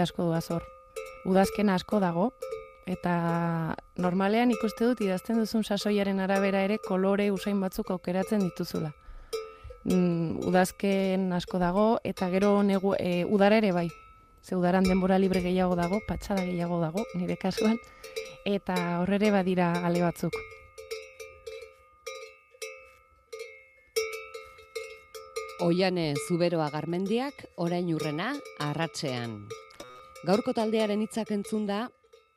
asko du azor. Udazken asko dago, eta normalean ikuste dut idazten duzun sasoiaren arabera ere kolore usain batzuk aukeratzen dituzula. Mm, udazken asko dago, eta gero negu, e, udara ere bai. Ze udaran denbora libre gehiago dago, patxada gehiago dago, nire kasuan, eta horrere badira ale batzuk. Oiane Zuberoa Garmendiak orain urrena arratsean. Gaurko taldearen hitzak entzun da,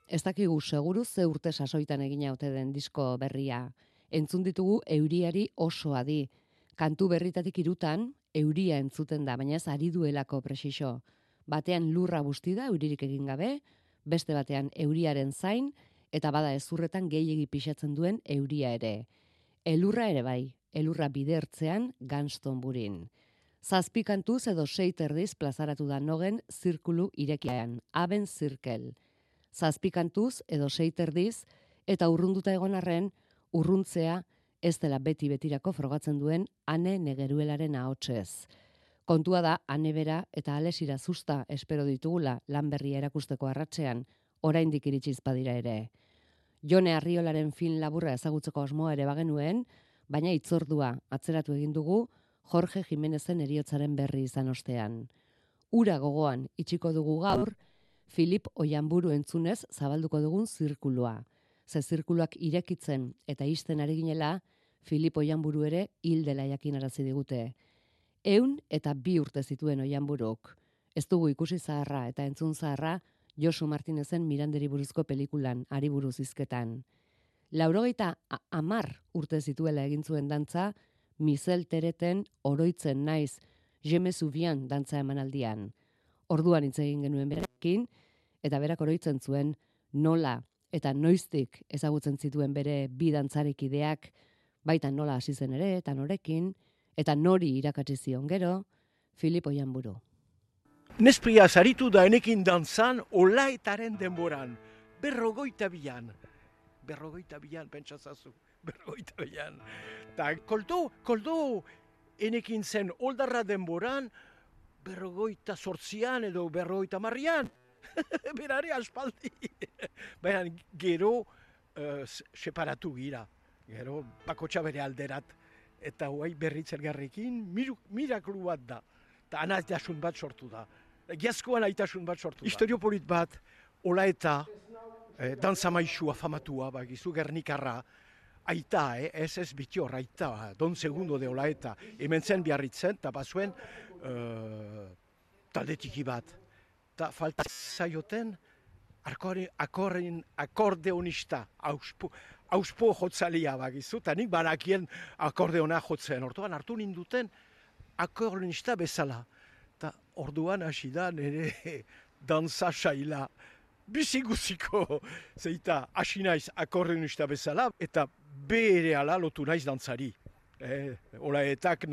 ez dakigu seguru ze urte sasoitan egina ote den disko berria. Entzun ditugu euriari oso adi. Kantu berritatik irutan, euria entzuten da, baina ez ari duelako presixo. Batean lurra busti da, euririk egin gabe, beste batean euriaren zain, eta bada ezurretan gehiegi pixatzen duen euria ere. Elurra ere bai, elurra bidertzean ganston burin. Zazpikantuz edo seiterdiz plazaratu da nogen zirkulu irekian, aben zirkel. Zazpikantuz edo seiterdiz eta urrunduta egon arren, urruntzea ez dela beti betirako frogatzen duen ane negeruelaren ahotsez. Kontua da, ane bera eta alesira zusta espero ditugula lan berria erakusteko arratzean, oraindik iritsiz badira ere. Jone Arriolaren fin laburra ezagutzeko osmoa ere bagenuen, baina itzordua atzeratu egin dugu Jorge Jimenezen eriotzaren berri izan ostean. Ura gogoan itxiko dugu gaur, Filip Oianburu entzunez zabalduko dugun zirkulua. Ze zirkuluak irekitzen eta isten ari ginela, Filip Oianburu ere hil dela jakin arazi digute. Eun eta bi urte zituen Oianburuk. Ez dugu ikusi zaharra eta entzun zaharra Josu Martinezen Miranderi buruzko pelikulan, ari buruz izketan. Laurogeita amar urte zituela egin zuen dantza, Mizel Tereten oroitzen naiz, Jeme Zubian dantza emanaldian. Orduan hitz egin genuen berekin, eta berak oroitzen zuen nola eta noiztik ezagutzen zituen bere bi dantzarik ideak, baita nola hasi zen ere, eta norekin, eta nori irakatsi zion gero, Filipo Janburu. Nespria zaritu da enekin dantzan olaetaren denboran, berrogoita bian berrogeita bian, pentsazazu, berrogeita bian. Ta koldo, koldo, enekin zen oldarra denboran, berrogeita sortzian edo berrogeita marrian. Berari aspaldi. Baina gero uh, separatu gira. Gero bakotxa bere alderat. Eta huai berritzen garrikin, miraklu bat da. Eta anaztasun bat sortu da. Giazkoan aitasun bat sortu da. Historiopolit bat, ola eta eh, danza maixua famatua, bagizu gernikarra, aita, eh, ez ez bitior, aita, don segundo de ola eta, hemen zen biarritzen, eta bazuen uh, taldetiki bat. Ta falta zaioten, akorren, akordeonista, auspo, auspo jotzalia bagizu, eta nik barakien akordeona jotzen, orduan hartu ninduten akordeonista bezala. Ta orduan hasi da nire danza saila bizi guziko, zeita, hasi naiz akorren usta bezala, eta bere ala lotu naiz dantzari. Eh, ola etak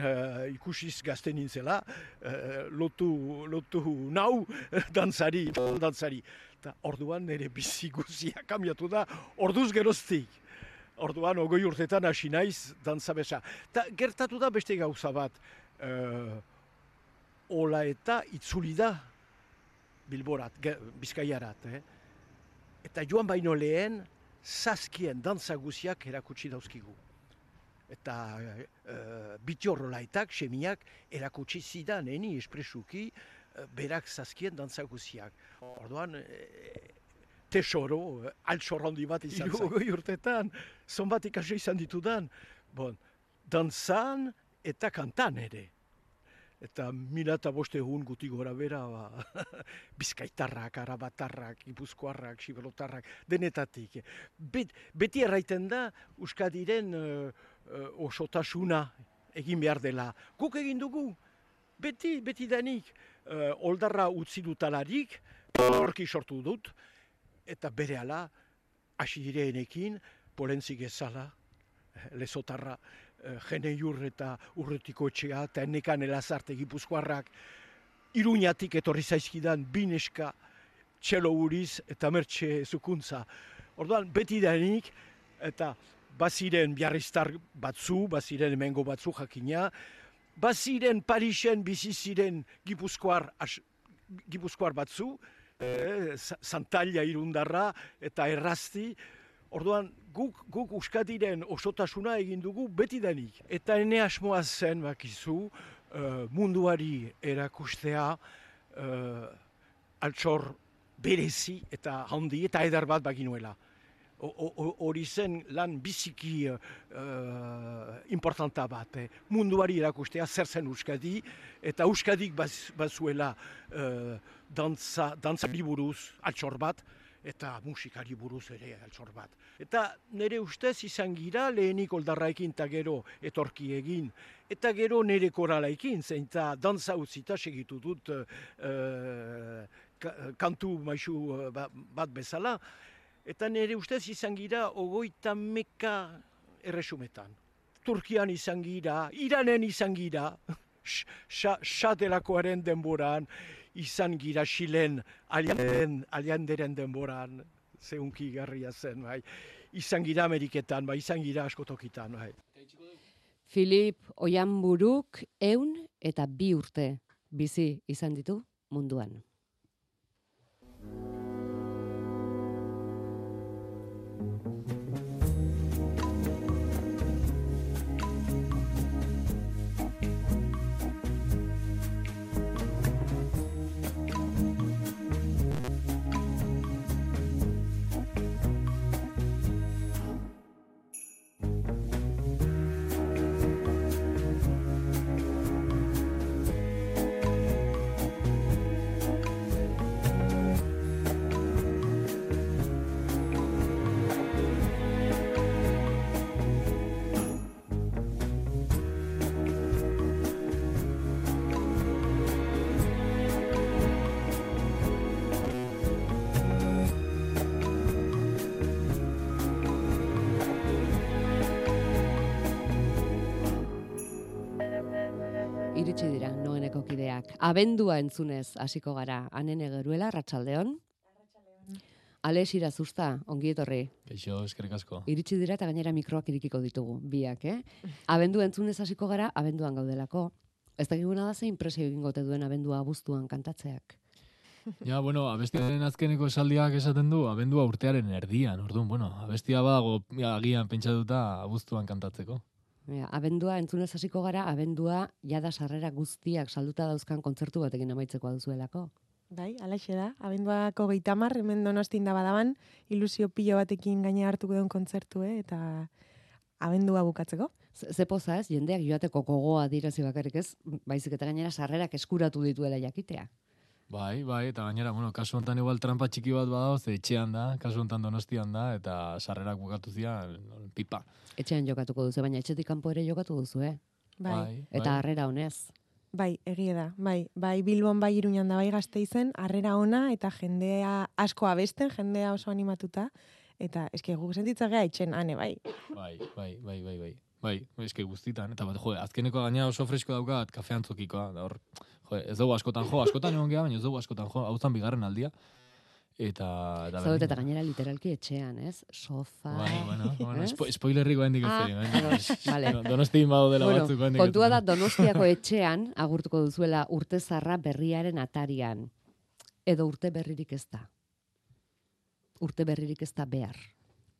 ikusiz gazten nintzela, eh, lotu, lotu nau dantzari, dantzari. Ta orduan nire bizi guzia kamiatu da, orduz geroztik. Orduan, ogoi urtetan hasi naiz dantza besa. Ta gertatu da beste gauza bat, eh, ola eta itzuli da bilborat, bizkaiarat. Eh? Eta joan baino lehen, zazkien dantza guziak erakutsi dauzkigu. Eta uh, eh, bitiorrolaitak, semiak, erakutsi zidan, eni espresuki, uh, berak zazkien dantza guziak. Orduan, uh, tesoro, altsorrondi bat izan zen. Goi urtetan, zonbat ikasio izan ditudan, bon, dantzan eta kantan ere eta mila eta boste egun guti gora bera, ba, bizkaitarrak, arabatarrak, ipuzkoarrak, sibelotarrak, denetatik. Bet, beti erraiten da, Euskadiren uh, uh, osotasuna egin behar dela. Guk egin dugu, beti, beti denik, uh, oldarra utzi dutalarik, horki sortu dut, eta bere ala, hasi direenekin, polentzik ezala, lezotarra, Eh, jene jur eta urretiko etxea, eta ennekan elazarte gipuzkoarrak, iruñatik etorri zaizkidan bineska txelo uriz eta mertxe zukuntza. Orduan, beti denik, eta baziren biarriztar batzu, baziren emengo batzu jakina, baziren Parisen bizi ziren gipuzkoar, as, gipuzkoar batzu, e, zantalia irundarra eta errazti, Orduan, guk, guk uskadiren osotasuna egin dugu beti denik. Eta ene asmoa zen bakizu, uh, munduari erakustea uh, altxor berezi eta handi eta edar bat baginuela hori zen lan biziki uh, importanta bat. Eh. Munduari erakustea zer zen Euskadi, eta Euskadik baz, bazuela uh, dantza, dantza buruz altxor bat, eta musikari buruz ere altxor bat. Eta nire ustez izan gira lehenik oldarraikin eta gero etorki egin, eta gero nire koralaikin, zein eta dantza utzita segitu dut uh, kantu maisu bat bezala, Eta nire ustez izan gira ogoita meka erresumetan. Turkian izan gira, Iranen izan gira, xatelakoaren denboran, izan gira Xilen alianden, alianderen denboran, zehunki garria zen, bai. izan gira Ameriketan, bai, izan gira askotokitan. Bai. Filip Oianburuk eun eta bi urte bizi izan ditu munduan. iritsi Abendua entzunez hasiko gara. Hanen egeruela, ratxaldeon. Alex Irazuzta, ongi etorri. Eixo, eskerrik asko. Iritsi dira eta gainera mikroak irikiko ditugu, biak, eh? Abendu entzunez hasiko gara, abenduan gaudelako. Ez da giguna da zein presio egin gote duen abendua abuztuan kantatzeak. Ja, bueno, abestiaren azkeneko esaldiak esaten du, abendua urtearen erdian, orduan, bueno, abestia badago agian pentsatuta abuztuan kantatzeko. Ja, abendua entzunez hasiko gara, abendua jada sarrera guztiak salduta dauzkan kontzertu batekin amaitzeko duzuelako. Bai, alaxe da. Abenduako geitamar, hemen donostin da badaban, ilusio pilo batekin gaine hartuko den kontzertu, eh? eta abendua bukatzeko. Ze poza ez, jendeak joateko gogoa dirazi bakarrik ez, baizik eta gainera sarrerak eskuratu dituela jakitea. Bai, bai, eta gainera, bueno, kasu honetan igual trampa txiki bat badao, ze etxean da, kasu honetan donostian da, eta sarrerak bukatu zian, pipa. Etxean jokatuko duzu, baina etxetik kanpo ere jokatu duzu, eh? Bai. bai eta bai. harrera honez. Bai, egia da, bai, bai, Bilbon bai iruñan da bai gazte izen, harrera ona eta jendea asko abesten, jendea oso animatuta, eta eske guk sentitza geha itxen, ane, bai. Bai, bai, bai, bai, bai. Bai, eske guztitan, eta bat, jo, azkeneko gaina oso fresko daukat, kafean zokikoa, da hor, jo, ez dugu askotan jo, askotan egon geha, baina ez dugu askotan jo, hau zan bigarren aldia. Eta... eta Zaudete eta gainera literalki etxean, ez? Sofa... Bai, bueno, bueno, espo, spoilerriko hendik ez ah, eh? vale. Donosti inbado dela bueno, batzuk Kontua da donostiako etxean, agurtuko duzuela urte zarra berriaren atarian. Edo urte berririk ez da. Urte berririk ez da behar.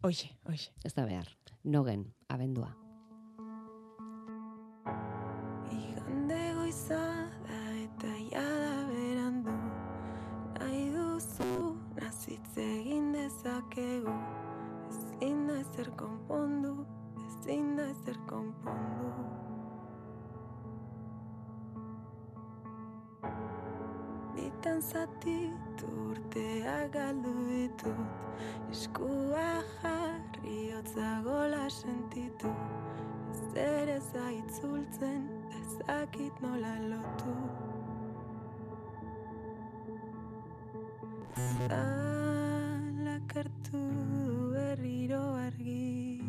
Oie, oie. Ez da behar. Nogen, abendua. Dezakegu. Ezin da ezer konpondu ezin da ezer konpondu. Bitan zati urtea galdu ditut eskua jarri gola sentitu. Ez ere zaitzultzen ezakit nola lotu Zakartu berriro argi.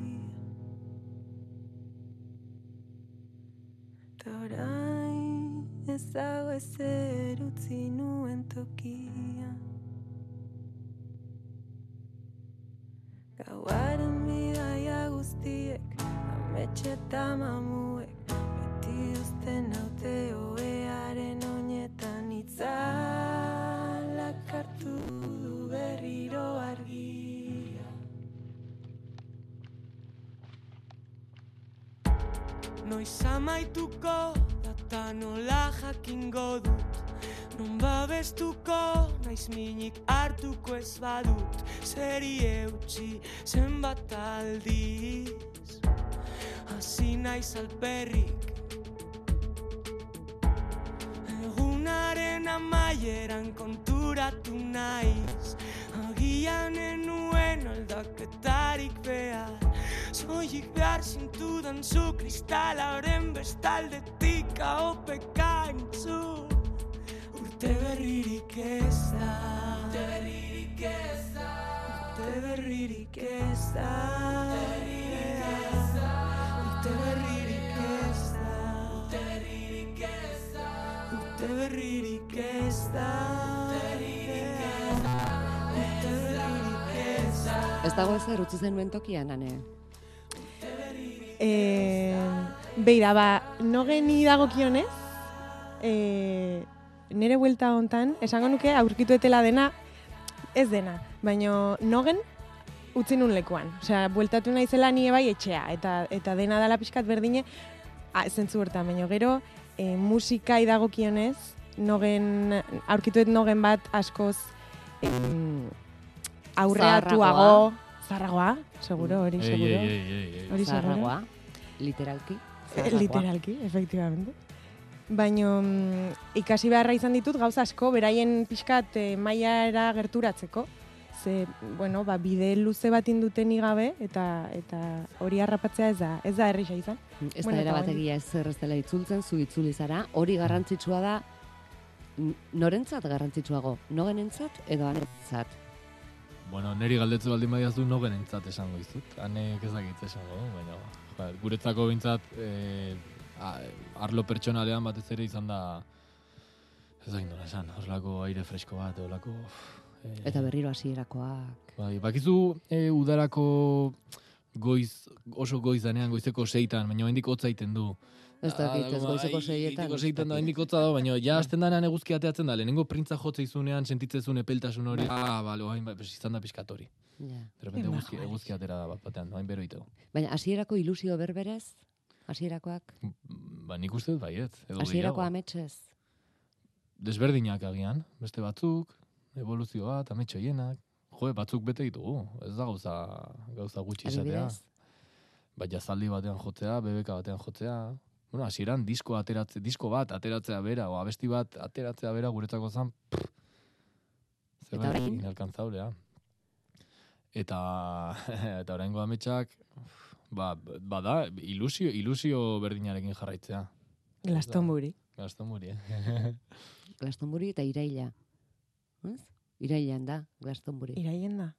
Torain ez dago ezer utzi nuen tokia. Gauaren bidaia guztiek Ametxe eta mamuek Beti uzten haute Noiz amaituko data nola jakingo dut. Non babestuko naiz minik hartuko ez badut. Zeri eutxi zenbat aldiz. Hasi naiz alperrik. Egunaren amaieran konturatu naiz. Agian enuen aldaketarik behar Soilik behar zintudan zu kristalaren bestaldetik entzun berririk ez da Urte berririk ez da Urte berririk ez da Urte berririk ez da Urte berririk ez da Urte berririk ez da Urte berririk ez da Ez dago ezer utzi zenuen tokian, ane? E, beira, ba, nogeni dagokionez, e, nire buelta hontan, esango nuke aurkitu etela dena, ez dena, baino nogen utzi nun lekuan. Osea, bueltatu naizela ni bai etxea, eta eta dena dala pixkat berdine, a, zentzu hortan, baino gero, e, musika idagokionez, nogen, aurkituet nogen bat askoz em, aurreatuago, zarragoa, seguro, hori, Ei, seguro. ei, ei, ei, ei. Hori seguro. Zaharragoa, literalki. Eh, zaharragoa. Literalki, efectivamente. Baino mm, ikasi beharra izan ditut gauza asko, beraien pixkat e, mailara gerturatzeko. Ze, bueno, ba, bide luze bat induten gabe eta eta hori harrapatzea ez da, ez da errisa izan. Ez Bueno, da eta era bategia ez zer ez dela itzultzen, zu itzuli zara, hori garrantzitsua da, norentzat garrantzitsuago, nogenentzat edo anentzat. Bueno, neri galdetze baldin badiazu nogen entzat esango izut. Hanek ez dakit esango, baina joder, guretzako bintzat e, arlo pertsonalean batez ere izan da ez dakit nola esan, horlako aire fresko bat, horlako... E, Eta berriro hasierakoak. Bai, bakizu e, udarako goiz, oso goiz danean, goizeko seitan, baina hendik hotza egiten du. Ez dakit, ez goizeko seietan. Goizeko seietan da, hendik da, baina ja azten danean eguzki ateatzen da, lehenengo printza jotze izunean sentitzezun epeltasun hori, ah, bale, oain, bai, izan da pixkat hori. Ja. De repente Qué eguzki, eguzki atera da bat batean, oain bero itego. Baina hasierako ilusio berberez, hasierakoak, Ba, nik uste dut baiet, edo hasierako ametsez. Desberdinak agian, beste batzuk, evoluzio bat, ametxo hienak, jo, batzuk bete ditugu, ez da gauza, gauza gutxi izatea. Ba, jazaldi batean jotzea, bebeka batean jotzea. Bueno, hasieran disko ateratze, disko bat ateratzea bera, o abesti bat ateratzea bera guretzako zan, pff, Eta zerbait orain? inalkantzablea. Eta, eta oraingo ametsak, ba, bada, ilusio, ilusio berdinarekin jarraitzea. Glastonbury. Gaztomuri, eh? Glastonbury eta iraila. Ez? Irailan da, Glastonbury. Iraien da.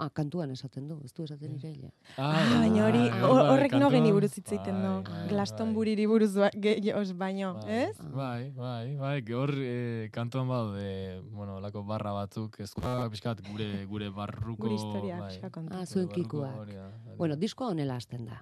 Ah, kantuan esaten du, ez du esaten iraila. Ah, baina hori, bai, bai, horrek kantuan- nogeni buruz hitz egiten bai, du. bai, Glastonburyri buruz ba- gehiagoz baino, Bai, ez? Bai, bai, bai, que hor eh, kantuan badaude, bueno, lako barra batzuk, ezkoa pixkat gure, gure barruko... Gure historia, bai. Ah, zuen kikuak. Bueno, diskoa honela hasten da.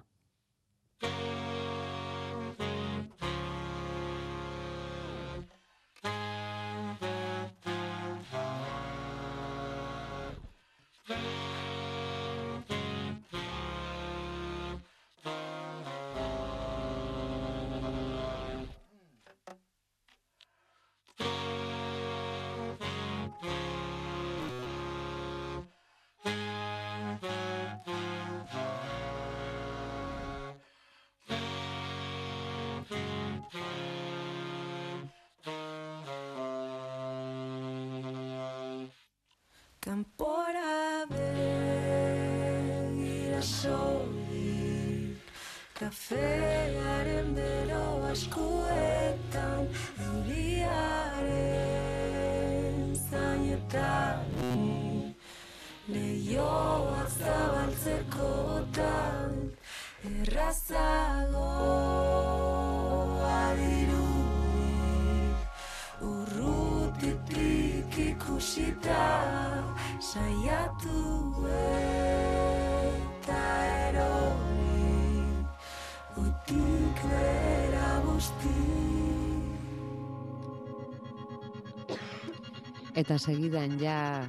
Eta segidan ja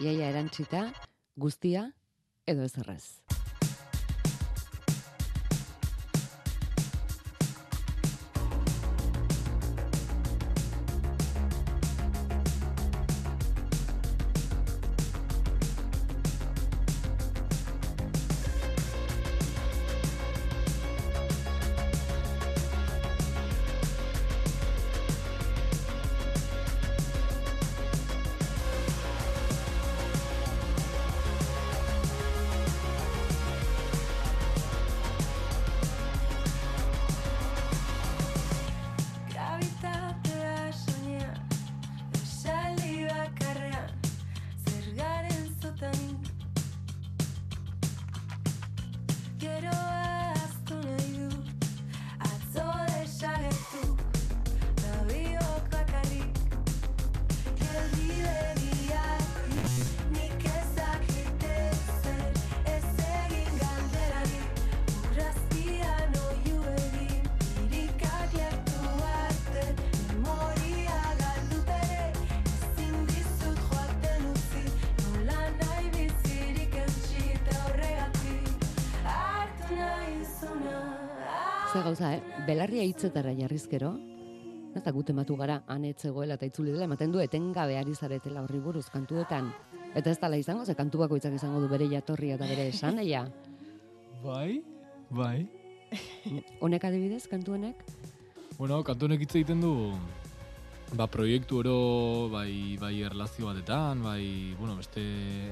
jaia erantzita, guztia edo ez Hitzetara jarrizkero, eta gut ematu gara, anetzegoela eta itzuli dela, ematen du etengabe ari zaretela horri buruz kantuetan. Eta ez dala izango, ze kantu bakoitzak izango du bere jatorria eta bere esaneia. Bai, bai. Honek adibidez, kantu honek? Bueno, kantu honek hitz egiten du ba, proiektu oro bai, bai erlazio batetan, bai, bueno, beste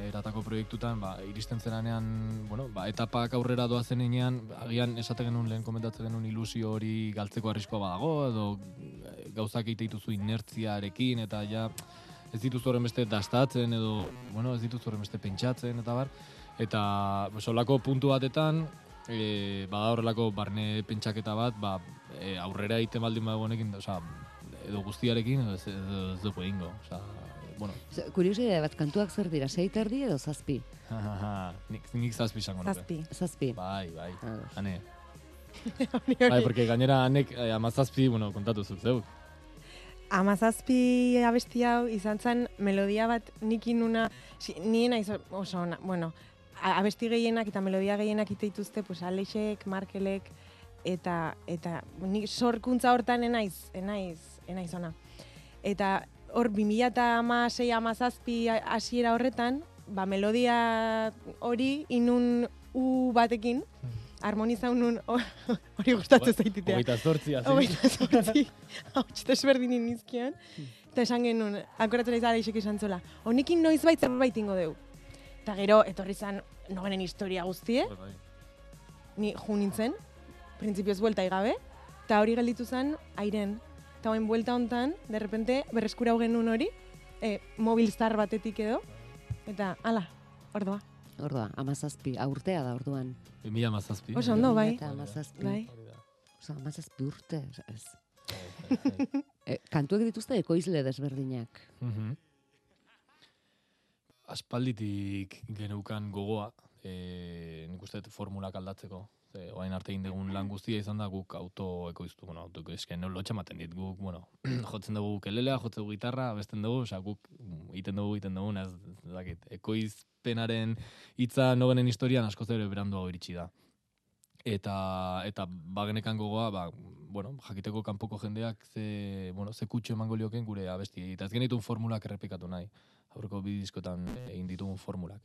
eratako proiektutan, ba, iristen zeranean, bueno, ba, etapak aurrera doazen enean, agian esate genuen lehen komentatzen genuen ilusio hori galtzeko arriskoa badago, edo eh, gauzak egite dituzu inertziarekin, eta ja, ez dituzu horren beste dastatzen, edo, bueno, ez dituzu horren beste pentsatzen, eta bar, eta, pues, holako puntu batetan, e, bada horrelako barne pentsaketa bat, ba, e, aurrera egiten baldin badago honekin, osea, edo guztiarekin edo ez, edo ez dugu egingo. Osea, bueno, Ze- Kuriosidade bat, kantuak zer dira, sei terdi edo zazpi? nik, nik zazpi izango nuke. Zazpi. Zazpi. Bai, bai, Ados. ane. Hori, Bai, porque gainera anek eh, amazazpi, bueno, kontatu zut, zeuk. Amazazpi abesti hau izan zen melodia bat nik inuna, si, nien naiz oso ona, bueno, abesti gehienak eta melodia gehienak ite dituzte, pues Alexek, Markelek, eta, eta nik sorkuntza hortan enaiz, enaiz, enaiz ona. Eta hor 2006 amazazpi hasiera horretan, ba melodia hori inun u batekin, harmoniza unun hori gustatzen zaititea. Hogeita zortzi, hasi. Hogeita zortzi, hauts desberdinin nizkion. Eta esan genuen, akoratzen naiz Alexek esan zola, honekin noiz bait zerbait ingo deu. Eta gero, etorri zan, nogenen historia guztie, Bai, ni ju nintzen, printzipioz buelta igabe, eta hori gelditu zen, airen. Eta hoen buelta hontan, de repente, berreskura genuen hori, e, mobilstar batetik edo, eta, ala, ordoa. Ordoa, amazazpi, aurtea da orduan. Bi mila amazazpi. Oso ondo, bai. Eta amazazpi. Bai. Oso, amazazpi urte, ez. E, kantuek dituzte ekoizle desberdinak. Mhm. Aspalditik geneukan gogoa, e, nik uste formulak aldatzeko. Ze, oain arte egin dugun lan guztia izan da guk auto ekoiztu, bueno, auto esken lotxa ematen dit guk, bueno, jotzen dugu kelelea, jotzen dugu gitarra, abesten dugu, osea guk egiten dugu, egiten dugu, ez dakit, ekoizpenaren hitza nogenen historian askoz ere beranduago iritsi da. Eta, eta bagenekan gogoa, ba, bueno, jakiteko kanpoko jendeak ze, bueno, ze kutxo emango lioken gure abesti. Eta ez genitun formulak errepikatu nahi. Aurreko bi diskotan egin ditugun formulak.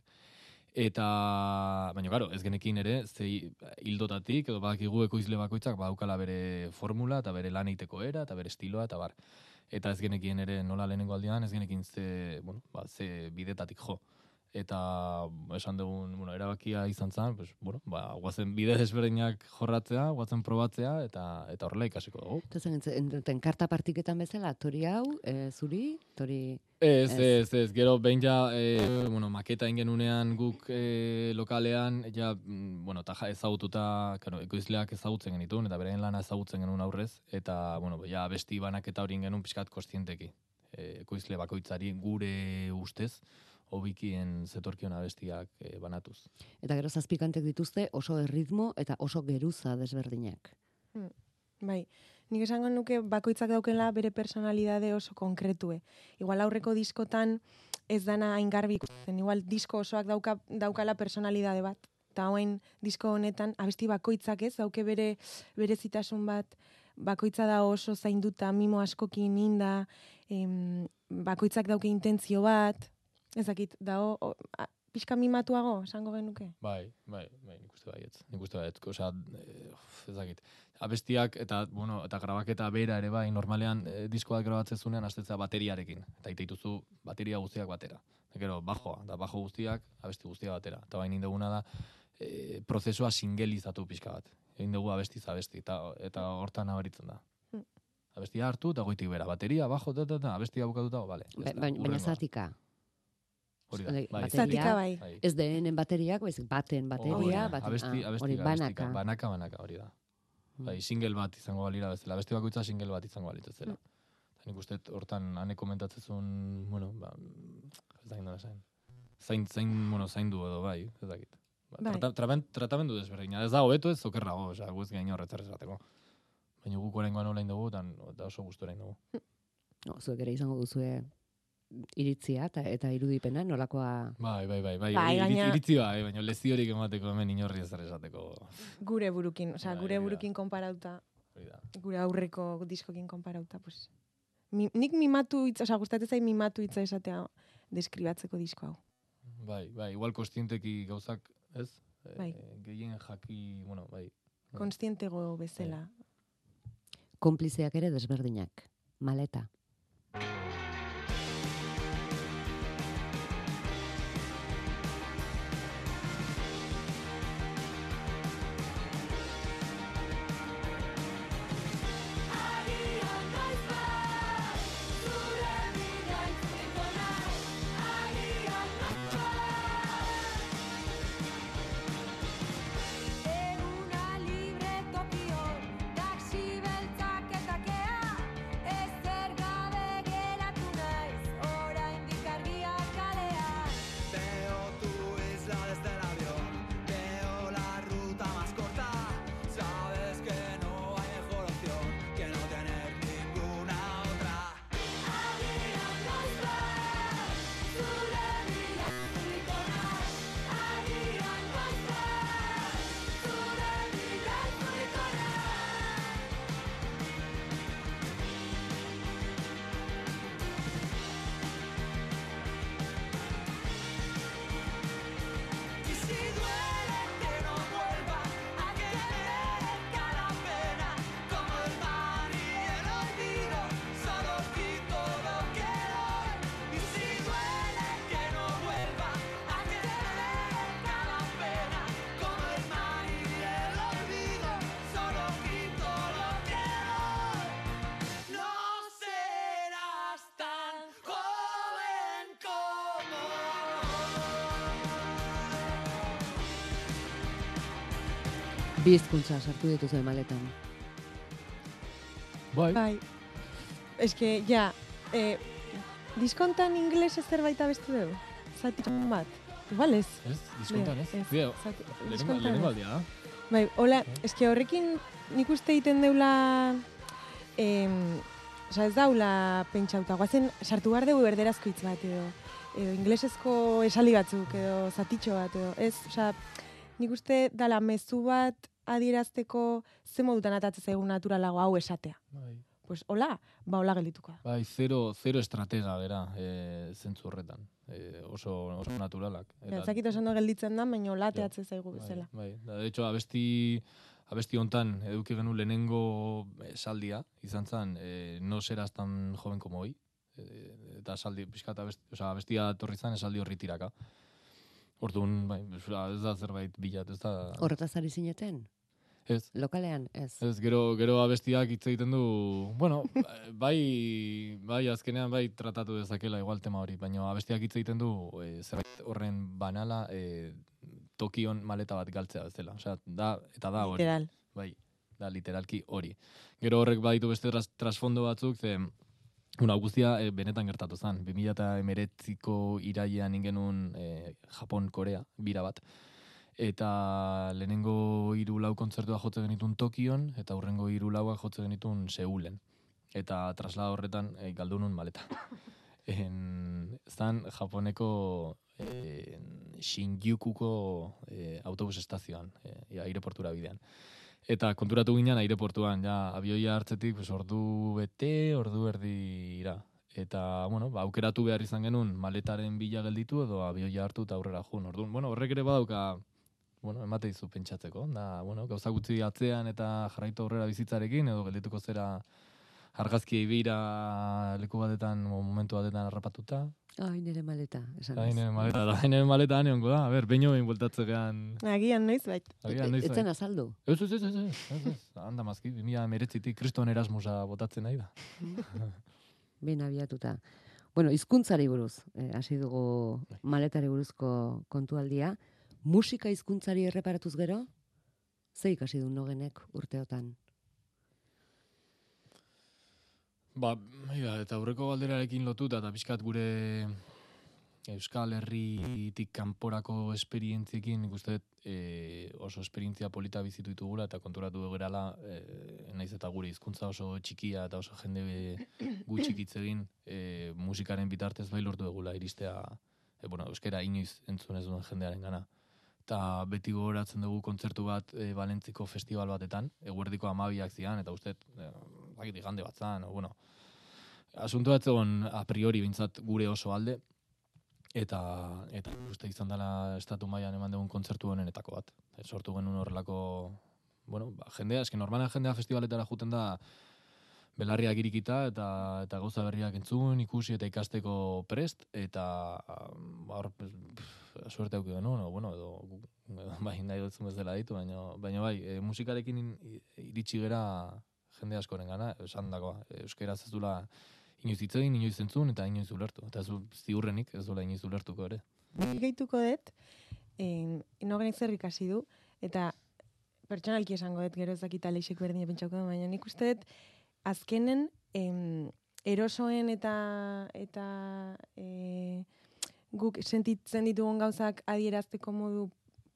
Eta, baina, claro, ez genekin ere, ze hildotatik, edo badakigu ekoizle bakoitzak badaukala bere formula, eta bere lan egiteko era, eta bere estiloa, eta bar. Eta ez genekien ere nola lehenengo aldean, ez genekin ze, bueno, ba, ze bidetatik jo. Eta esan dugun, bueno, erabakia izan zen, pues, bueno, ba, guazen bide desberdinak jorratzea, guazen probatzea, eta eta horrela ikasiko dugu. Eta karta partiketan bezala, tori hau, e, zuri, tori... Ez, Ez. ez, gero behin ja, e, bueno, maketa ingenunean guk e, lokalean, ja, mm, bueno, eta ja ezagututa, claro, ekoizleak ezagutzen genituen, eta beren lana ezagutzen genuen aurrez, eta, bueno, ja, besti banaketa hori genuen pixkat kostienteki. E, ekoizle bakoitzari gure ustez, hobikien zetorkion abestiak e, banatuz. Eta gero zazpikantek dituzte oso erritmo eta oso geruza desberdinak. Bai, nik esango nuke bakoitzak daukela bere personalidade oso konkretue. Igual aurreko diskotan ez dana hain garbi ikusten. Igual disko osoak dauka, daukala personalidade bat. Eta hauen disko honetan abesti bakoitzak ez, dauke bere berezitasun bat, bakoitza da oso zainduta, mimo askokin inda, em, bakoitzak dauke intentzio bat, ez dakit, da o, a, pixka mimatuago, esango genuke. Bai, bai, bai, nik uste baietz. Nik uste baietz, osea, eh, ez dakit. Abestiak eta, bueno, eta grabaketa bera ere bai, normalean eh, diskoak grabatzen zunean astetzea bateriarekin. Eta iteituzu bateria guztiak batera. Eta gero, bajoa, eta bajo guztiak, abesti guztiak batera. Eta bain induguna da, eh, prozesua singelizatu pixka bat. Egin dugu abestiz abesti, eta, eta hortan nabaritzen da. Mm. Abestia hartu eta goitik bera, bateria, bajo, eta, eta, abestia bukatuta, bale. Ba- Baina, zatika. Hori da, Bai, bateria. Zatika bai. bai. Ez denen bateriak, baizik baten bateria, da, baten, abesti, ah, abesti, hori banaka. banaka, banaka, hori da. Mm. Bai, single bat izango balira bezala. Beste bakoitza single bat izango balitz zela. Mm. Eta nik uste hortan ane komentatzezun, bueno, ba, ez dakit nola zain. Zain, zain, bueno, zaindu edo bai, ez dakit. Ba, Bai. trata, traben- tratamendu desberdina. Ez da hobeto ez okerrago, osea, gu ez gain horretzer esateko. Baina guk oraingoan olain dugu, eta, eta oso gustora dugu. No, zuek ere izango duzue iritzia eta, eta irudipena, nolakoa... Bai, bai, bai, bai, Bai, gaina- iritzi- bai, baina leziorik emateko hemen inorri ez esateko. Gure burukin, osea, Bai, gure burukin konparauta, gure aurreko diskokin konparauta, pues. Mi, nik mimatu hitza, osea, gustatzen zait mimatu hitza esatea deskribatzeko disko hau. Bai, bai, igual kostienteki gauzak, ez? Eh, Bai. gehien jaki, bueno, bai. Bai. Konstientego bezala. Konplizeak ere desberdinak. Maleta. Bi hizkuntza sartu dituzu maletan. Bai, Bai. Eske, ja, eh, diskontan ingeles ez zerbait abestu dugu? Zati bat. Igual ez. ez, diskontan, ez? Ez, Bia, zati- lehenengo, aldia, da? Bai, hola, eske horrekin nik uste egiten deula, em, oza, ez daula pentsauta, guazen sartu behar dugu berderazko hitz bat edo, edo inglesezko esaldi batzuk edo zatitxo bat edo, ez, oza, nik uste dala mezu bat adierazteko ze modutan atatzen zaigu naturalago hau esatea. Bai. Pues hola, ba hola geldituko da. Bai, zero, zero estratega bera, e, zentzu horretan. E, oso, oso naturalak. Ja, ez dakit oso gelditzen da, baina hola teatzen zaigu bai, bezala. Bai, da, de hecho, abesti, abesti hontan eduki genuen lehenengo esaldia, izan zen, e, no serás tan joven como hoy. E, eta esaldi, pixkat, abesti, oza, abestia torri zen esaldi horri tiraka. Orduan, bai, ez da zerbait bilat, ez da... Horretaz ari zineten? Ez, Lokalean, ez. Ez, gero, gero abestiak hitz egiten du, bueno, bai, bai, azkenean bai tratatu dezakela igual tema hori, baina abestiak hitz egiten du e, zerbait horren banala e, tokion maleta bat galtzea bezala. Osea, da, eta da hori. Literal. Bai, da literalki hori. Gero horrek baditu beste tras, trasfondo batzuk, ze, Una, guztia e, benetan gertatu zen. 2008ko irailean ingenun e, Japon-Korea, bira bat. Eta lehenengo hiru lau kontzertua jotze genitun Tokion, eta hurrengo hiru lauak jotze genitun Seulen. Eta traslada horretan e, galdu nun maleta. En, zan Japoneko en, Shinjukuko e, autobus estazioan, e, aireportura bidean. Eta konturatu ginen aireportuan, ja, abioia hartzetik, pues, ordu bete, ordu erdi ira. Eta, bueno, ba, aukeratu behar izan genuen maletaren bila gelditu edo abioia hartu eta aurrera jun. Orduan, bueno, horrek ere badauka, bueno, emate dizu pentsatzeko. Da, bueno, gauza gutxi atzean eta jarraitu aurrera bizitzarekin edo geldituko zera argazki bira leku batetan, momentu batetan harrapatuta. Ai, nire maleta, esan ez. nire maleta, da, nire maleta aneongo da. A ber, behin behin bueltatzean. Agian noiz bait. Agian, noiz Etzen bai. azaldu. Ez, ez, ez, ez, ez. Handa mazki, 2000 meretzitik kriston erasmusa botatzen nahi da. Behin abiatuta. Bueno, hizkuntzari buruz, eh, hasi dugu maletari buruzko kontualdia. Musika hizkuntzari erreparatuz gero, ze ikasi du nogenek urteotan? Ba, mira, eta aurreko galderarekin lotuta, eta pixkat gure Euskal Herritik kanporako esperientziekin, nik uste dut, e, oso esperientzia polita bizitu ditugula, eta konturatu gerala, e, naiz eta gure hizkuntza oso txikia eta oso jende gutxik hitz egin, e, musikaren bitartez bai lortu dugula iristea, e, bueno, euskera inoiz entzun ez duen jendearen gana. Eta beti gogoratzen dugu kontzertu bat e, Valentziko festival batetan, eguerdiko amabiak zian, eta uste, e, bakit igande bat zan, o, bueno, asuntu bat zegoen a priori bintzat gure oso alde, eta eta uste izan dela estatu mailan eman dugun kontzertu honenetako bat. E, sortu genuen horrelako, bueno, ba, jendea, eski normalean jendea festivaletara juten da belarriak irikita eta eta gauza berriak entzun, ikusi eta ikasteko prest eta ba, hor suerte auki genuen, o, bueno, edo edo, bai nahi dutzen bezala ditu, baina baina bai, e, musikarekin iritsi gera jende askoren gana, esan dagoa, euskeraz ez dula inoiz hitz egin, inoiz entzun eta inoiz ulertu. Eta ez du ziurrenik ez dula inoiz ulertuko ere. Gehituko dut, en, inogenek zer ikasi du, eta pertsonalki esango dut gero ezakita leixek berdin pentsauko baina nik uste dut azkenen em, erosoen eta eta e, guk sentitzen ditugun gauzak adierazteko modu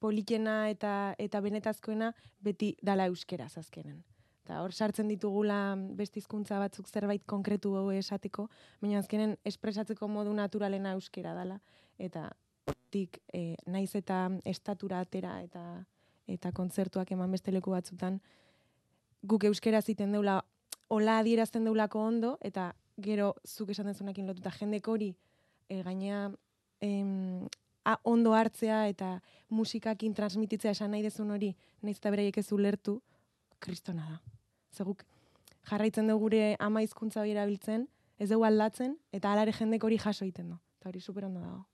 politena eta eta benetazkoena beti dala euskeraz azkenen. Eta hor sartzen ditugula beste hizkuntza batzuk zerbait konkretu hau esateko, baina azkenen espresatzeko modu naturalena euskera dala eta hortik e, naiz eta estatura atera eta eta kontzertuak eman beste leku batzutan guk euskera ziten deula hola adierazten deulako ondo eta gero zuk esan dezunakin lotuta jendek hori e, gainea em, a, ondo hartzea eta musikakin transmititzea esan nahi dezun hori naiz eta beraiek ez ulertu kristona da. Zeguk jarraitzen dugu gure ama hizkuntza hori erabiltzen, ez dugu aldatzen eta alare jendek hori jaso egiten du. Eta hori super ondo dago.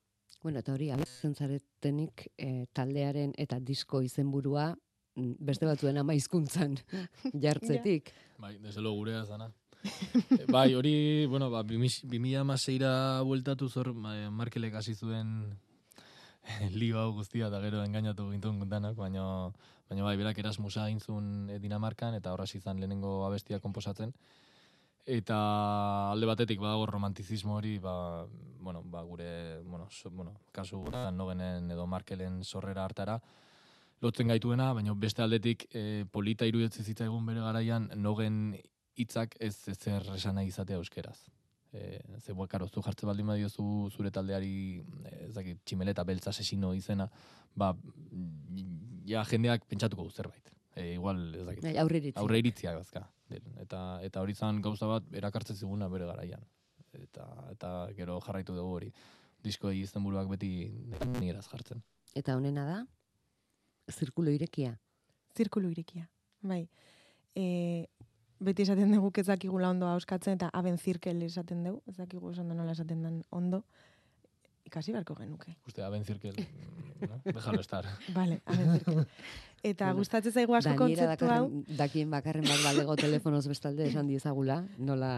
Bueno, eta hori, abetzen zaretenik eh, taldearen eta disko izenburua mm, beste batzuen ama hizkuntzan jartzetik. Bai, desde luego gurea ez dana. E, bai, hori, bueno, ba, 2006ra bueltatu zor, ma- Markelek hasi zuen lio hau guztia, eta gero engainatu gintuen guntanak, baina, baina bai, berak Erasmusa egin zuen eh, Dinamarkan, eta horra izan lehenengo abestia komposatzen. Eta alde batetik badago romantizismo hori, ba, bueno, ba, gure, bueno, so, bueno, kasu honetan nogenen edo Markelen sorrera hartara, lotzen gaituena, baina beste aldetik e, polita iruditzen zitzaigun bere garaian nogen hitzak ez ezer esan nahi izatea euskeraz. E, ze, karo, zu jartze baldin badiozu zure taldeari, ez dakit, tximeleta beltza asesino izena, ba, ja jendeak pentsatuko du zerbait. E, igual, ez dakit, Bai, aurre iritziak bazka. Eta, eta hori zan gauza bat erakartzen ziguna bere garaian. Eta, eta gero jarraitu dugu hori. Diskoei izenburuak beti nieraz jartzen. Eta honena da, zirkulo irekia. Zirkulu irikia. Bai. E, beti esaten dugu ez dakigula ondo auskatzen eta aben zirkel esaten dugu, ez dakigu ondo nola esaten den ondo. Ikasi beharko genuke. Uste, aben zirkel, no? Déjalo estar. Vale, aben zirkel. Eta gustatzen zaigu asko kontzeptu hau. dakien bakarren bat balego telefonoz bestalde esan diezagula, nola,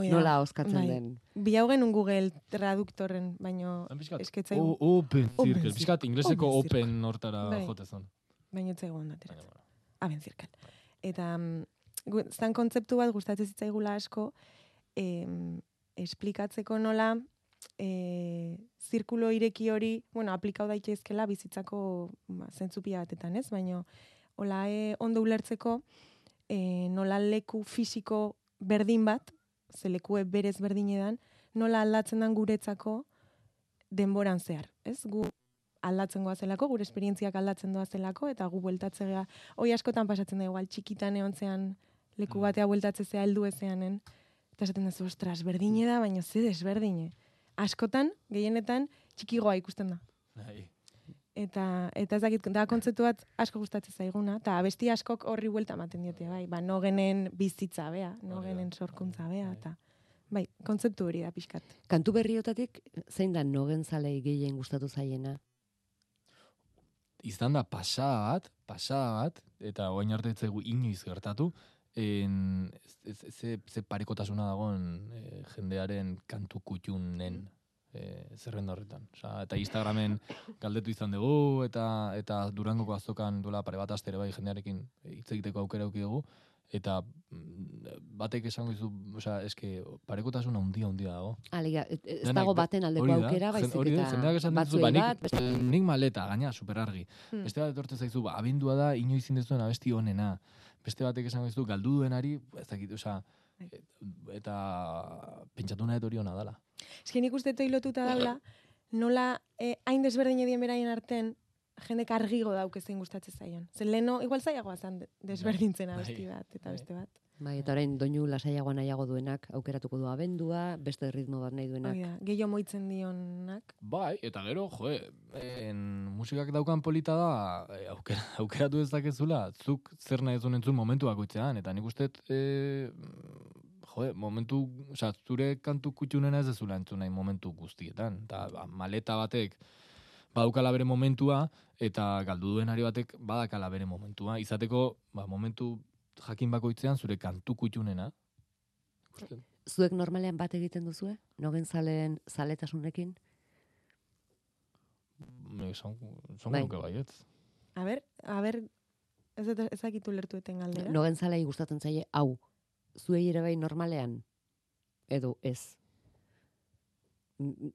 Hoi da, nola oskatzen bai. den. Bi hau genuen Google traduktorren, baino esketzaigu, O, open Open circle. circle. Piskat ingleseko Open circle. open hortara Bai. jote zon. baino etzaigu ondo Baina, ateratzen. bueno. aben zirkel. Eta mm, gu- zan kontzeptu bat gustatzen zitzaigula asko, em, esplikatzeko nola e, zirkulo ireki hori, bueno, aplikau daitezkela bizitzako ba, zentzupia batetan, ez? Baina, hola e, ondo ulertzeko, e, nola leku fisiko berdin bat, ze lekue berez berdinedan, nola aldatzen den guretzako denboran zehar, ez? Gu aldatzen goazelako, gure esperientziak aldatzen doazelako, eta gu bueltatze gea, hoi askotan pasatzen da igual, txikitan eontzean leku Mm. batea bueltatze zea heldu ezeanen, eta esaten duzu, ostras, berdine da, baina ze desberdine. Askotan, gehienetan, txikigoa ikusten da. Bai. Eta, eta ez dakit, da kontzeptu bat asko gustatzen zaiguna, eta abesti askok horri buelta ematen diote, bai, ba, nogenen bizitza bea, nogenen da, sorkuntza bea, eta, bai, kontzeptu hori da pixkat. Kantu berriotatik, zein da nogen zalei gehien gustatu zaiena? Izan da pasada bat, pasada bat, eta oain arte ez zaigu inoiz gertatu, en, ez, ze, ze parekotasuna dagoen e, jendearen kantu kutxunen e, zerrenda horretan. Osa, eta Instagramen galdetu izan dugu, eta eta Durangoko azokan duela pare bat astere bai jendearekin hitz egiteko aukera eduki dugu, eta mm, batek esango dizu, osea, eske parekotasun handia handia dago. Alegia, ez dago baten aldeko aukera, baizik hori eta jendeak esan dizu, ba, nik, bat, nik maleta, gaina, superargi. Hmm. Beste bat etortzen zaizu, ba, abendua da, inoiz indezuen abesti honena. Beste batek esango dizu, galdu duenari, ez dakit, osea, Bai. e- eta pentsatu nahi dut hori hona dela. Eske nik uste toi lotuta daula, nola eh, hain desberdin edien beraien arten, jendek argigo dauk zein gustatzen zaion. Zen leno, igual zaiagoa zan de- desberdintzen Bai, abesti bai. bat, eta Bai. beste bat. Bai, eta orain doinu lasaiagoa nahiago duenak aukeratuko du abendua, beste ritmo bat nahi duenak. Hoi da, gehiago moitzen dionak. Bai, eta gero, jo, en, musikak daukan polita da, e, aukera, aukeratu dezakezula, zuk zer nahi zuen entzun momentu bakoitzean, eta nik uste, e, jo, momentu, osea, zure kantu kutxunena ez dezula entzun nahi momentu guztietan, eta ba, maleta batek badaukala bere momentua, eta galdu duenari batek badakala bere momentua, izateko, ba, momentu jakin bakoitzean zure kantu kutxunena, Zuek normalean bat egiten duzue? Nogen zaleen zaletasunekin? esan, esan Bai. nuke baietz. A ber, a ber, ez ezakitu lertu eten galdera. Nogen zalei gustatzen zaie hau. Zuei ere bai normalean? Edo ez?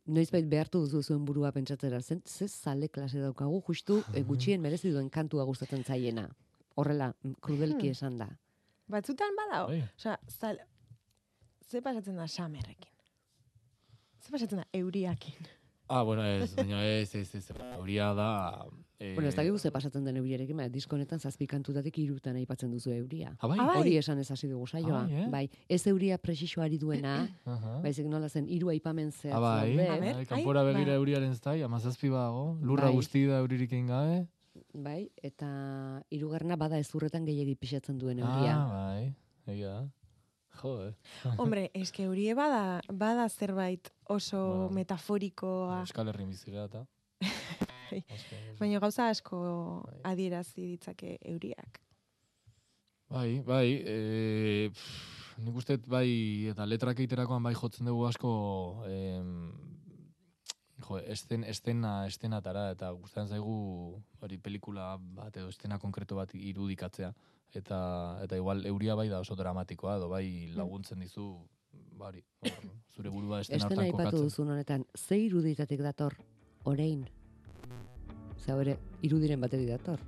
Noizbait behartu duzu zuen burua pentsatzera, zen, ze zale klase daukagu, justu e, gutxien merezi duen kantua gustatzen zaiena. Horrela, m, krudelki Hmm. esan da. Batzutan badao. Bai. Osea, zal, ze pasatzen da samerrekin? Ze pasatzen da euriakin? Ah, bueno, ez, baina ez, ez, ez, hauria da... Eh, Bueno, ez dakigu ze pasatzen den euriarekin, baina disko honetan zazpi kantutatik irutan aipatzen duzu euria. Ah, bai? Ah, bai. Hori esan ez hasi dugu saioa. Ah, bai, eh? bai, ez euria presixoari duena, baizik nola zen hiru aipamen zehatz Ah, bai, kanpora begira euriaren ztai, amazazpi badago, lurra Bai. guzti da euririk gabe. Bai, eta hirugarrena bada ezurretan gehiegi pixatzen duen euria. Ah, bai, egia. Jo, eh. Hombre, eske eurie bada, bada zerbait oso Bueno. metaforikoa, Euskal Herri bizira eta. Bai. Baina gauza asko Bai. adierazi ditzake euriak. Bai, bai, e, pff, nik uste bai, eta letrak egiterakoan bai jotzen dugu asko, em, jo, esten, estena, estenatara, eta gustatzen zaigu hori pelikula bat edo estena konkreto bat irudikatzea. Eta, eta igual euria bai da oso dramatikoa, edo bai laguntzen dizu, bari, zure burua estena Estena hortan kokatzen. duzun honetan, ze iruditatik dator orain? Ze ere, irudiren batetik dator.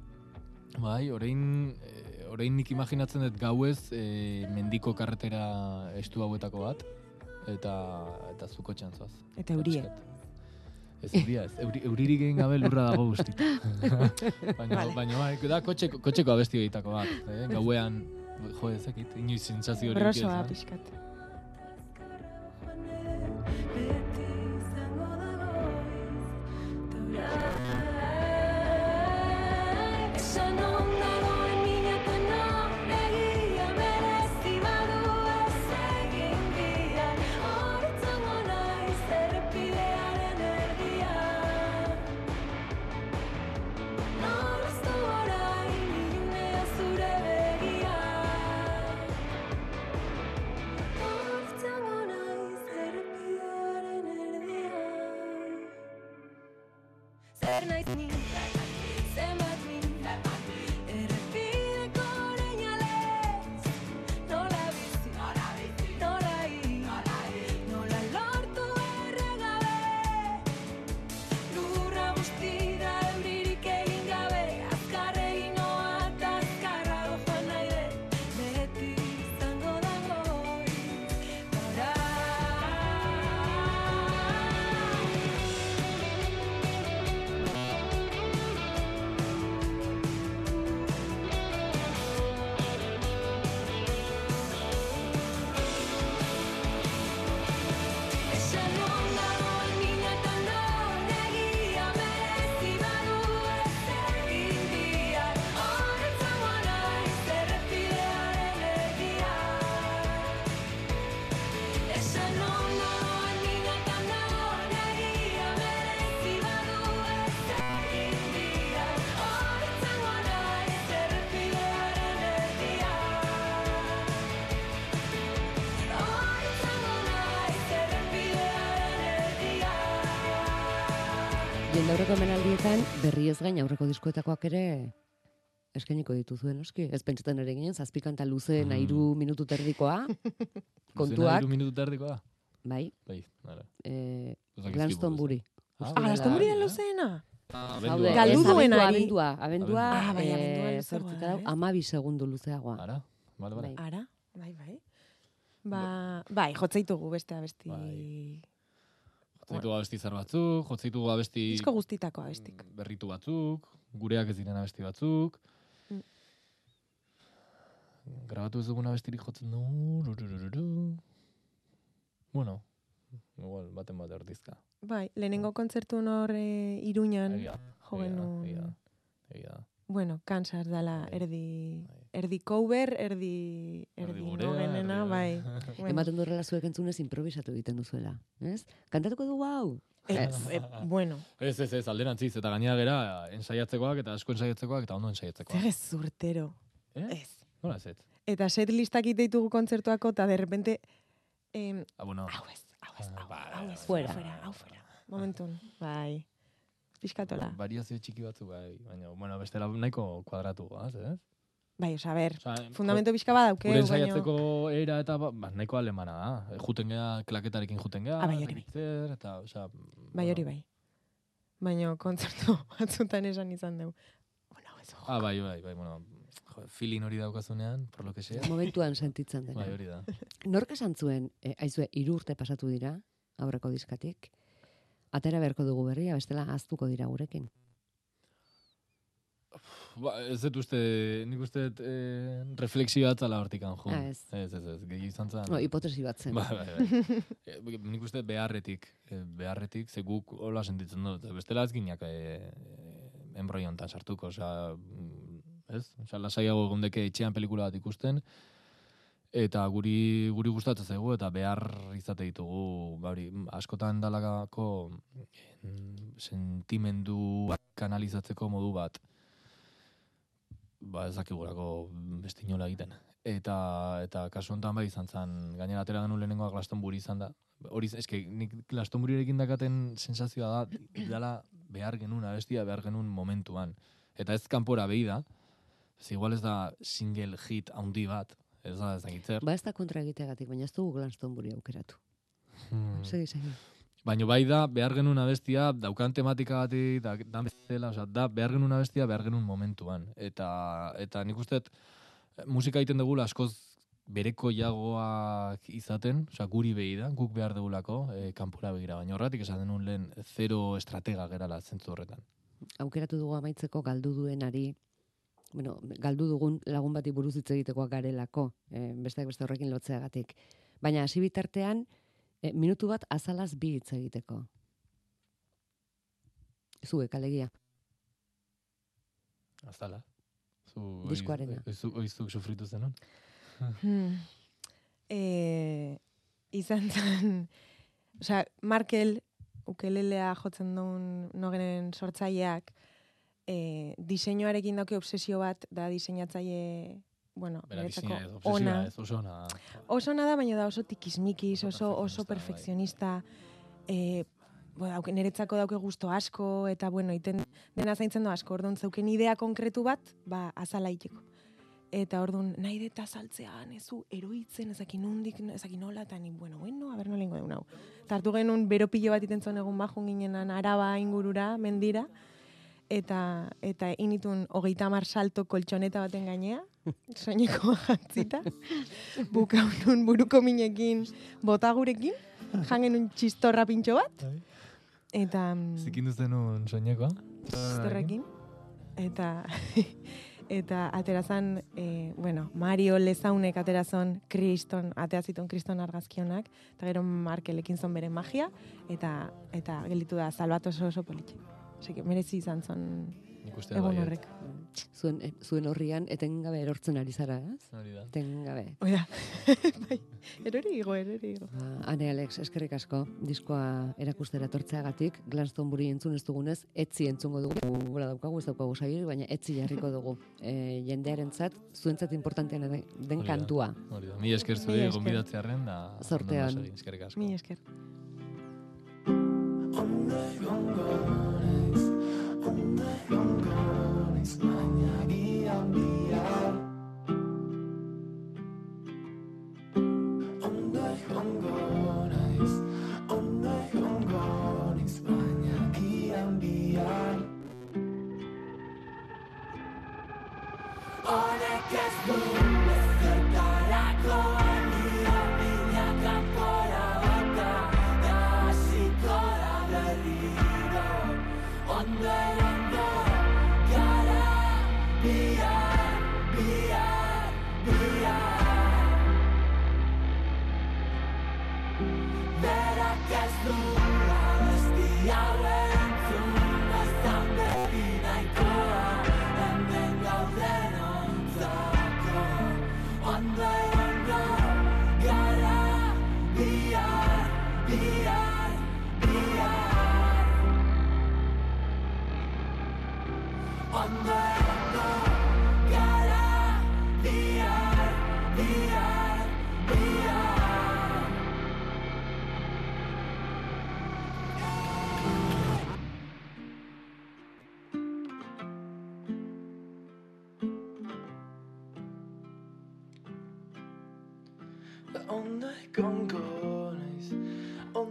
Bai, orain, eh, orain nik imaginatzen dut gauez eh, mendiko karretera estu hauetako bat, eta, eta zuko txantzoaz. Eta eurie. Ez euria, ez, euri, euririk egin gabe lurra dago guztita. baina, Vale. baina bai, da kotxeko, kotxeko abesti egitako bat. Eh? Gauean, jo, ezakit, inoiz sentsazio hori Brosoa ez, eh? pixkat. Jendaurreko menaldietan, berri ez gain aurreko diskoetakoak ere Eskainiko dituzuen, noski. Ez pentsatzen ere ginen, zazpikanta luze Mm. hiru minutu terdikoa, kontuak, hiru minutu terdikoa bai, Bai, nara. e, Ez dakit Glastonbury. Ah, Ah, Glastonbury da luzeena? Zaude, Galdu ez, abendua, abendua, abendua, Ah, bai, eh, abendua zortzika da, dau, amabi segundu luzeagoa. Ara, bale, bale. Ara, bai, bai. Ba, bai, jotzaitugu beste abesti. Bai. Jotzeitu abesti zer batzuk, jotzeitu abesti Disko guztitako abestik. berritu batzuk, gureak ez diren abesti batzuk. Mm. Grabatu ez dugun abestirik jotzen du. ru, ru, ru, ru, ru. Bueno, igual, baten bat erdizka. Bai, lehenengo kontzertu hor e, iruñan, Egia, egia, egia. Bueno, kansas dala, Bai. erdi, Bai. erdi cover, erdi, erdi, Erdi gurea, nogenena, erdi- bai. Bueno, Ematen du horrela zuek entzunez improvisatu egiten duzuela, ez? Kantatuko dugu hau? eh, eh, bueno, Ez, ez, ez, alderantziz, eta gainera gera ensaiatzekoak, eta asko ensaiatzekoak, eta ondo ensaiatzekoak. zer ez urtero, Eh? ez. Nola ez ez? Eta set listak ditugu kontzertuako, eta de repente, em, Ah, bueno, hau ez, hau ez, Ah, hau, bai, hau bai, ez, Fuera. fuera, hau fuera. Momentun, bai. Piskatola. variazio txiki batzu, bai, baina, bueno, bestela nahiko kuadratu, goaz, ez? Bai, osa, ber, Osea, fundamento pixka badauke, Gure baino... ensaiatzeko era eta ba, ba, nahiko alemana da. Juten gea, klaketarekin juten gea, Ah, bai, hori dakit zer, eta, osea... Bai, hori bai. Baina kontzertu batzutan esan izan dugu. Bueno, ez Ah, bai, bai, bai, bueno, jo, feeling hori daukazunean, por lo que sea. Momentuan sentitzen dena. Bai, hori da. Nork esan zuen, e, aizue, hiru urte pasatu dira, aurreko diskatik, atera beharko dugu berria, bestela aztuko dira gurekin. Ba, ez dut uste, nik uste dut eh, reflexio atzala hortikan jo. Ah, ez. Ez, ez, ez, gehi izan zen. No, hipotesi bat zen. Bai, bai. Eh, nik uste beharretik, eh, beharretik, ze guk hola sentitzen dut. Bestela ez gineak eh, enbroi honetan sartuko, osea, mm, ez? Osea, lasaiago egondeke etxean pelikula bat ikusten, eta guri guri gustatzen zaigu eta behar izate ditugu ba hori askotan dalako mm, sentimendu kanalizatzeko modu bat. Ba ez dakigulako beste inola egiten. Eta eta kasu honetan bai izan zen gainera atera genuen lehenengoa Glastonbury izan da. Hori eske nik Glastonburyrekin dakaten sensazioa da dela behar genuen abestia behar genuen momentuan. Eta ez kanpora behi da ez igual ez da single hit handi bat ez da ez dakit zer Ba ez da kontra egiteagatik, baina ez dugu Glastonbury aukeratu. Hmm. Segi. Baina bai da, behar genuen abestia, daukan tematika batik, da, da bezala, osea, da, behar genuen abestia, behar genuen momentuan. Eta, eta nik uste, eh, musika egiten dugula askoz bereko jagoak izaten, osea, guri behi da, guk behar dugulako, e, kanpora begira. Baina horretik esan denun lehen, zero estratega gerala zentzu horretan. Aukeratu dugu amaitzeko galdu duenari, bueno, galdu dugun lagun bati buruz hitz egitekoak garelako, eh, besteak beste horrekin lotzeagatik. Baina hasi bitartean, eh, minutu bat azalaz bi hitz egiteko. Zuek, alegia. Azala. Zu, Diskoarena. oiz- Oizuk sufritu zenun? Hmm. E, izan zen, osea, Markel, ukelelea jotzen duen nogenen sortzaileak, e, diseinuarekin dauke obsesio bat, da diseinatzaile, bueno, Bera, ez, obsesioa ona. ez, oso ona. Oso nada, baina da oso tikismikis, Oso oso, oso perfekzionista. E, bo, niretzako dauke gusto asko, eta bueno, iten dena zaintzen du asko, orduan zeuken idea konkretu bat, ba, azala iteko. Eta orduan, nahi deta saltzea, nezu, eroitzen, ezakin nondik, ezakin nola, eta ni, bueno, bueno, a ber nola ingo deun hau. Eta hartu genuen beropilo bat iten zuen egun bajun ginenan araba ingurura, mendira, eta eta initun hogeita hamar salto koltxoneta baten gainea, soineko jantzita, bukaunun buruko minekin botagurekin, jangen un txistorra pintxo bat, eta mm, Zikindu zenun soinekoa? txistorrekin, eta eta aterazan, e, bueno, Mario Lezaunek aterazon kriston, ateaziton kriston argazkionak, eta gero Markelekin zon bere magia, eta eta gelitu da salbat oso oso politxe. Que merezi izan zon baiet. horrek. Zuen, eh, zuen horrian etengabe erortzen ari zara, ez? Hori da. Etengabe. Oida, bai, erori igo, erori igo. Ba, Ane Alex, eskerrik asko, diskoa erakustera etortzeagatik, Glastonbury entzun ez dugunez, etzi entzungo dugu, gura daukagu, ez daukagu saiorik, baina etzi jarriko dugu. E, jendearentzat, zuentzat importantean den, den Hori da. kantua. Hori da. Mi esker esker. gonbidatzearren da. Zortean. Eskerrik asko. Mi esker. Onde egongo naiz,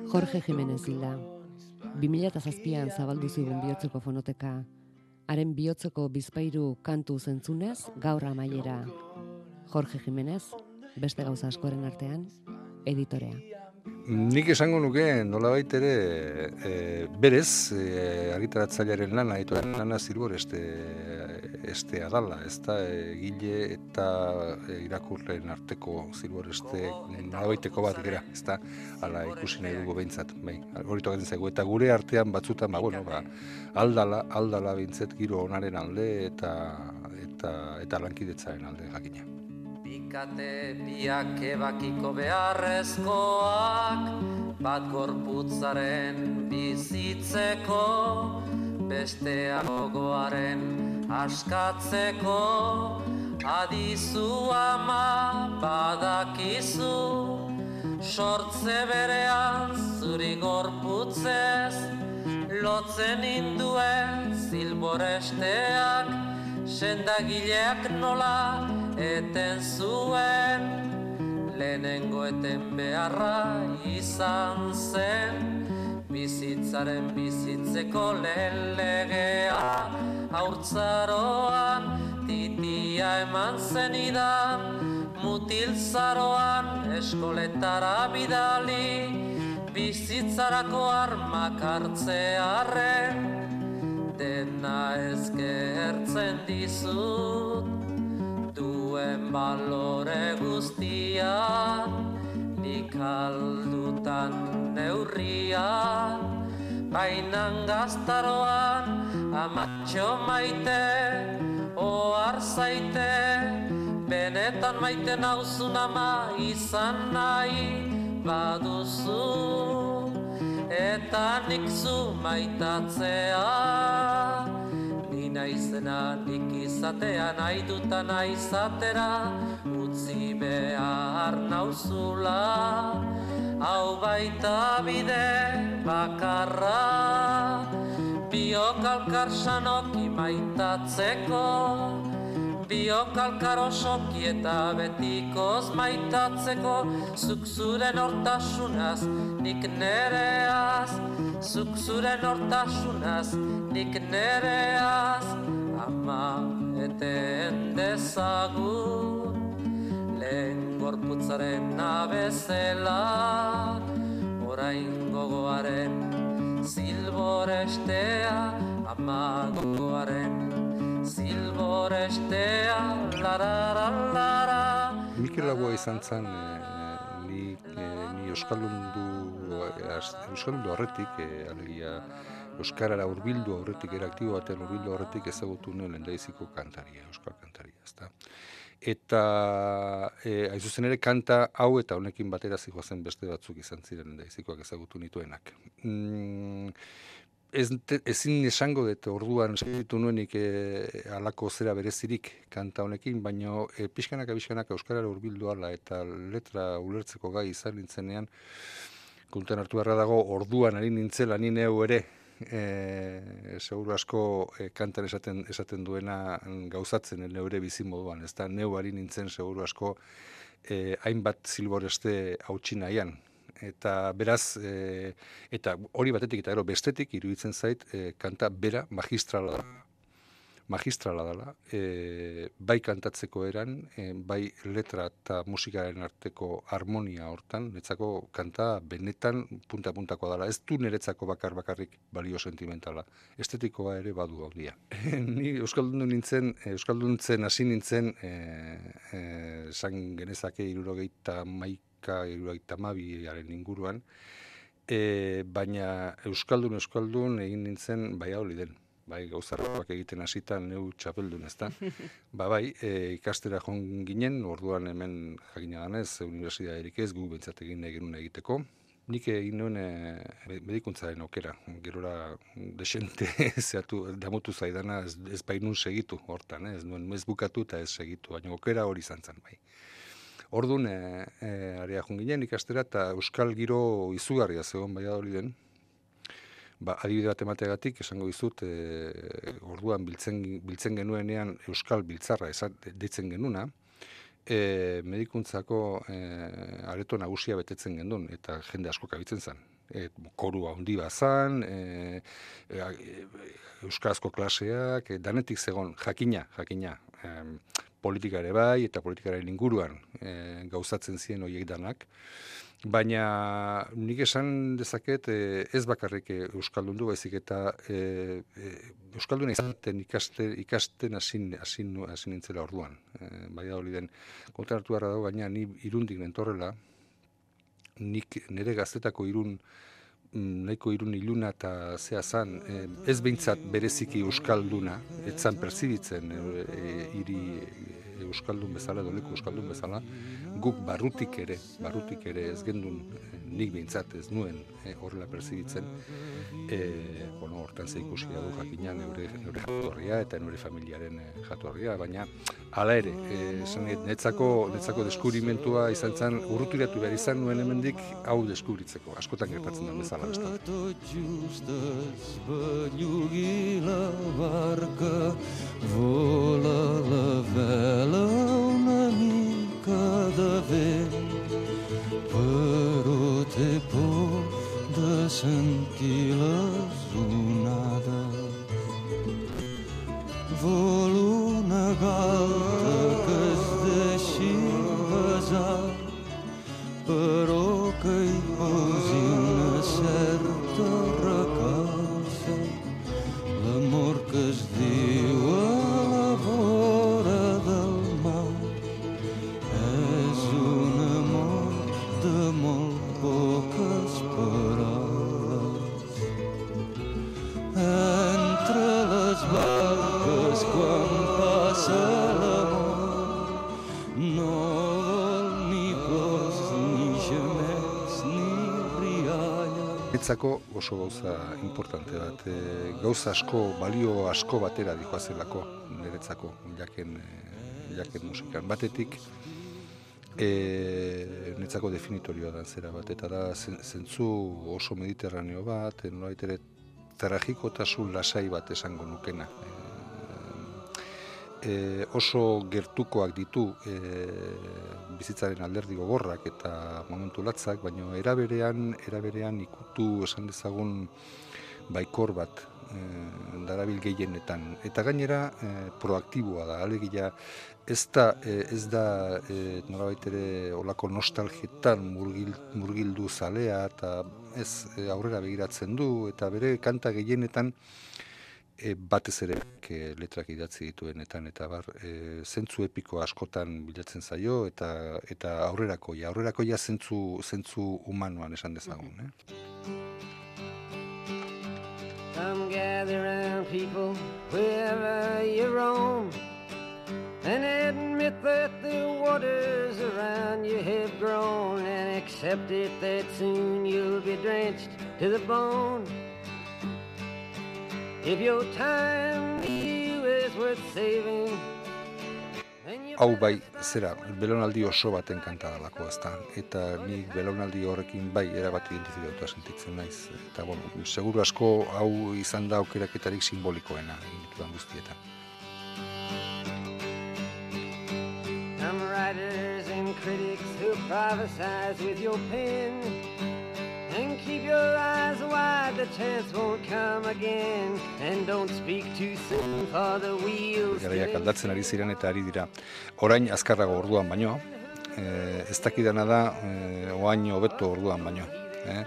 Jorge Jimenez hilda. 2007an zabaldu zigun bihotzeko fonoteka. Haren bihotzeko bizpairu kantu zentzunez, gaur amaiera. Jorge Jimenez, beste gauza askoren artean, editorea. Nik esango nuke nolabait ere e, berez e, argitaratzailearen lana editoren lana zilbor este este adala, ez da egile eta e, irakurleen arteko zilbor este nolabaiteko bat gera, ez da ala ikusi nahi dugu behintzat, bai, hori tokatzen zaigu, eta gure artean batzutan, ba, bueno, ba, aldala, aldala behintzat giro onaren alde eta eta eta lankidetzaren alde jakina. Bikate biak ebakiko beharrezkoak Bat gorputzaren bizitzeko Bestea gogoaren askatzeko Adizu ama badakizu Sortze berean zuri gorputzez Lotzen induen zilboresteak Sendagileak nola eten zuen Lehenengo eten beharra izan zen Bizitzaren bizitzeko lehen legea Haurtzaroan titia eman zenidan Mutilzaroan eskoletara bidali Bizitzarako armak hartzearen Dena ezkertzen dizut duen balore guztian nik aldutan neurrian bainan gaztaroan amatxo maite ohar zaite benetan maite nauzun ama izan nahi baduzu. Eta nik zu maitatzea Ni naizena nik izatea nahi duta nahi izatera Utzi behar nauzula. Hau baita bide bakarra Biok alkar sanoki maitatzeko Biok alkar osoki eta betikoz maitatzeko. Zuk zure nortasunaz nik nereaz. Zuk zure nortasunaz nik nereaz. Ama eten dezagun Lehen gorputzaren nabezela Orain gogoaren zilborestea Ama gogoaren zilborestea Lararalara Mikel Lagoa izan zen, e, ni, e, ni Euskaldundu, Euskaldundu horretik, e, alegia Euskarara urbildu horretik, era aktibo batean urbildu horretik ezagutu nuen lehendaiziko kantaria, Euskal kantaria, ezta. Eta, e, hain ere, kanta hau eta honekin batera zihoazen beste batzuk izan ziren lehendaizikoak ezagutu nituenak. Mm, ez, te- ezin esango dut orduan sentitu nuenik e, alako zera berezirik kanta honekin, baino e, pixkanaka pixkanaka euskarara hurbildu ala eta letra ulertzeko gai izan nintzenean kontuan hartu beharra dago orduan ari nintzela ni neu ere e, seguru asko e, kantan esaten esaten duena gauzatzen neure bizi moduan, ezta? Neu ari nintzen seguru asko e, hainbat zilboreste hautsi nahian, eta beraz e, eta hori batetik eta gero bestetik iruditzen zait e, kanta bera magistrala da magistrala dela, e, bai kantatzeko eran, e, bai letra eta musikaren arteko harmonia hortan, netzako kanta benetan punta-puntakoa dela. Ez du niretzako bakar bakarrik balio sentimentala. Estetikoa ere badu handia. Ni Euskaldun nintzen, Euskalduntzen hasi nintzen, e, e, esan genezake irurogeita maika, irurogeita mabiaren inguruan, E, baina Euskaldun Euskaldun egin nintzen bai den. Bai, gauzarrakoak egiten hasitan neu txapeldun, ezta? ba bai, e, ikastera joan ginen, orduan hemen jakina ganez, unibertsitaterik ez, gu bentsat egin genuen egiteko. Nik egin nuen e, medikuntzaren okera, gerora desente zehatu, damutu zaidana ez, ez bainun segitu hortan, ez nuen ez bukatu eta ez segitu, baina okera hori izan zen, bai. Orduan, e, e, area joan ginen ikastera eta euskal giro izugarria zegoen bai den. Ba, adibide bat emateagatik, esango dizut, e, orduan biltzen, biltzen genuenean euskal biltzarra esat, deitzen genuna, e, medikuntzako e, areto nagusia betetzen gendun, eta jende asko kabitzen zen. E, koru handi bazan, e, e, euskarazko klaseak, e, danetik zegon, jakina, jakina, e, politika ere bai, eta politikaren inguruan e, gauzatzen ziren horiek danak. Baina nik esan dezaket e, ez bakarrik e, Euskaldundu baizik eta e, e, Euskalduna izaten ikaste, ikasten hasin, hasin, hasin nintzela orduan. E, bai da hori den, kontan hartu beharra dago gaina ni irundik nentorrela, nik nire gaztetako irun mm, nahiko irun iluna eta zea zan, e, ez behintzat bereziki Euskalduna, etzan perzibitzen e, e, iri Euskaldun bezala, doleko Euskaldun bezala, guk barrutik ere, barrutik ere ez gendun, e, nik behintzat ez nuen e, horrela perzibitzen, e, bueno, hortan ze ikusi du jakina neure, neure jatorria eta neure familiaren jatorria, baina hala ere, e, nahi, netzako, netzako deskubrimentua izan zen, urrutiratu behar izan nuen hemendik hau deskubritzeko, askotan gertatzen den bezala bestalde. alone kadave Pero te puedes sentir la lunada vou na galta Niretzako oso gauza importante bat, e, gauza asko, balio asko batera dihoazelako niretzako, jaken, e, jaken musikan. Batetik, e, niretzako definitorioa da zera bat, eta da zen- zentzu oso mediterraneo bat, nolabait ere tragikotasun lasai bat esango nukena. E, oso gertukoak ditu e, bizitzaren alderdi gogorrak eta momentu latzak, baina eraberean, eraberean ikutu esan dezagun baikor bat e, darabil gehienetan. Eta gainera e, proaktiboa da, alegia ez da, e, ez da e, nolabait ere olako nostalgietan murgil, murgildu zalea eta ez e, aurrera begiratzen du eta bere kanta gehienetan e, batez ere e, letrak idatzi dituenetan eta bar e, zentzu epiko askotan bilatzen zaio eta eta aurrerakoia aurrerakoia zentzu zentzu humanoan esan dezagun eh? Come gather round, people, wherever you roam, and admit that the waters around you have grown, and accept it that soon you'll be drenched to the bone. Hau bai, zera, belonaldi oso baten kanta dalako, ezta. Eta nik belonaldi horrekin bai erabat identifikatuta sentitzen naiz. Eta, bueno, seguru asko hau izan da aukeraketarik simbolikoena egin ditudan guztietan. Some writers and critics who prophesize with your pen. And keep your eyes wide, the chance won't come again. And don't speak too soon, for the wheels. Garaiak aldatzen ari ziren eta ari dira. Orain azkarrago orduan baino, e, ez dakidana da e, oain hobeto orduan baino. Eh?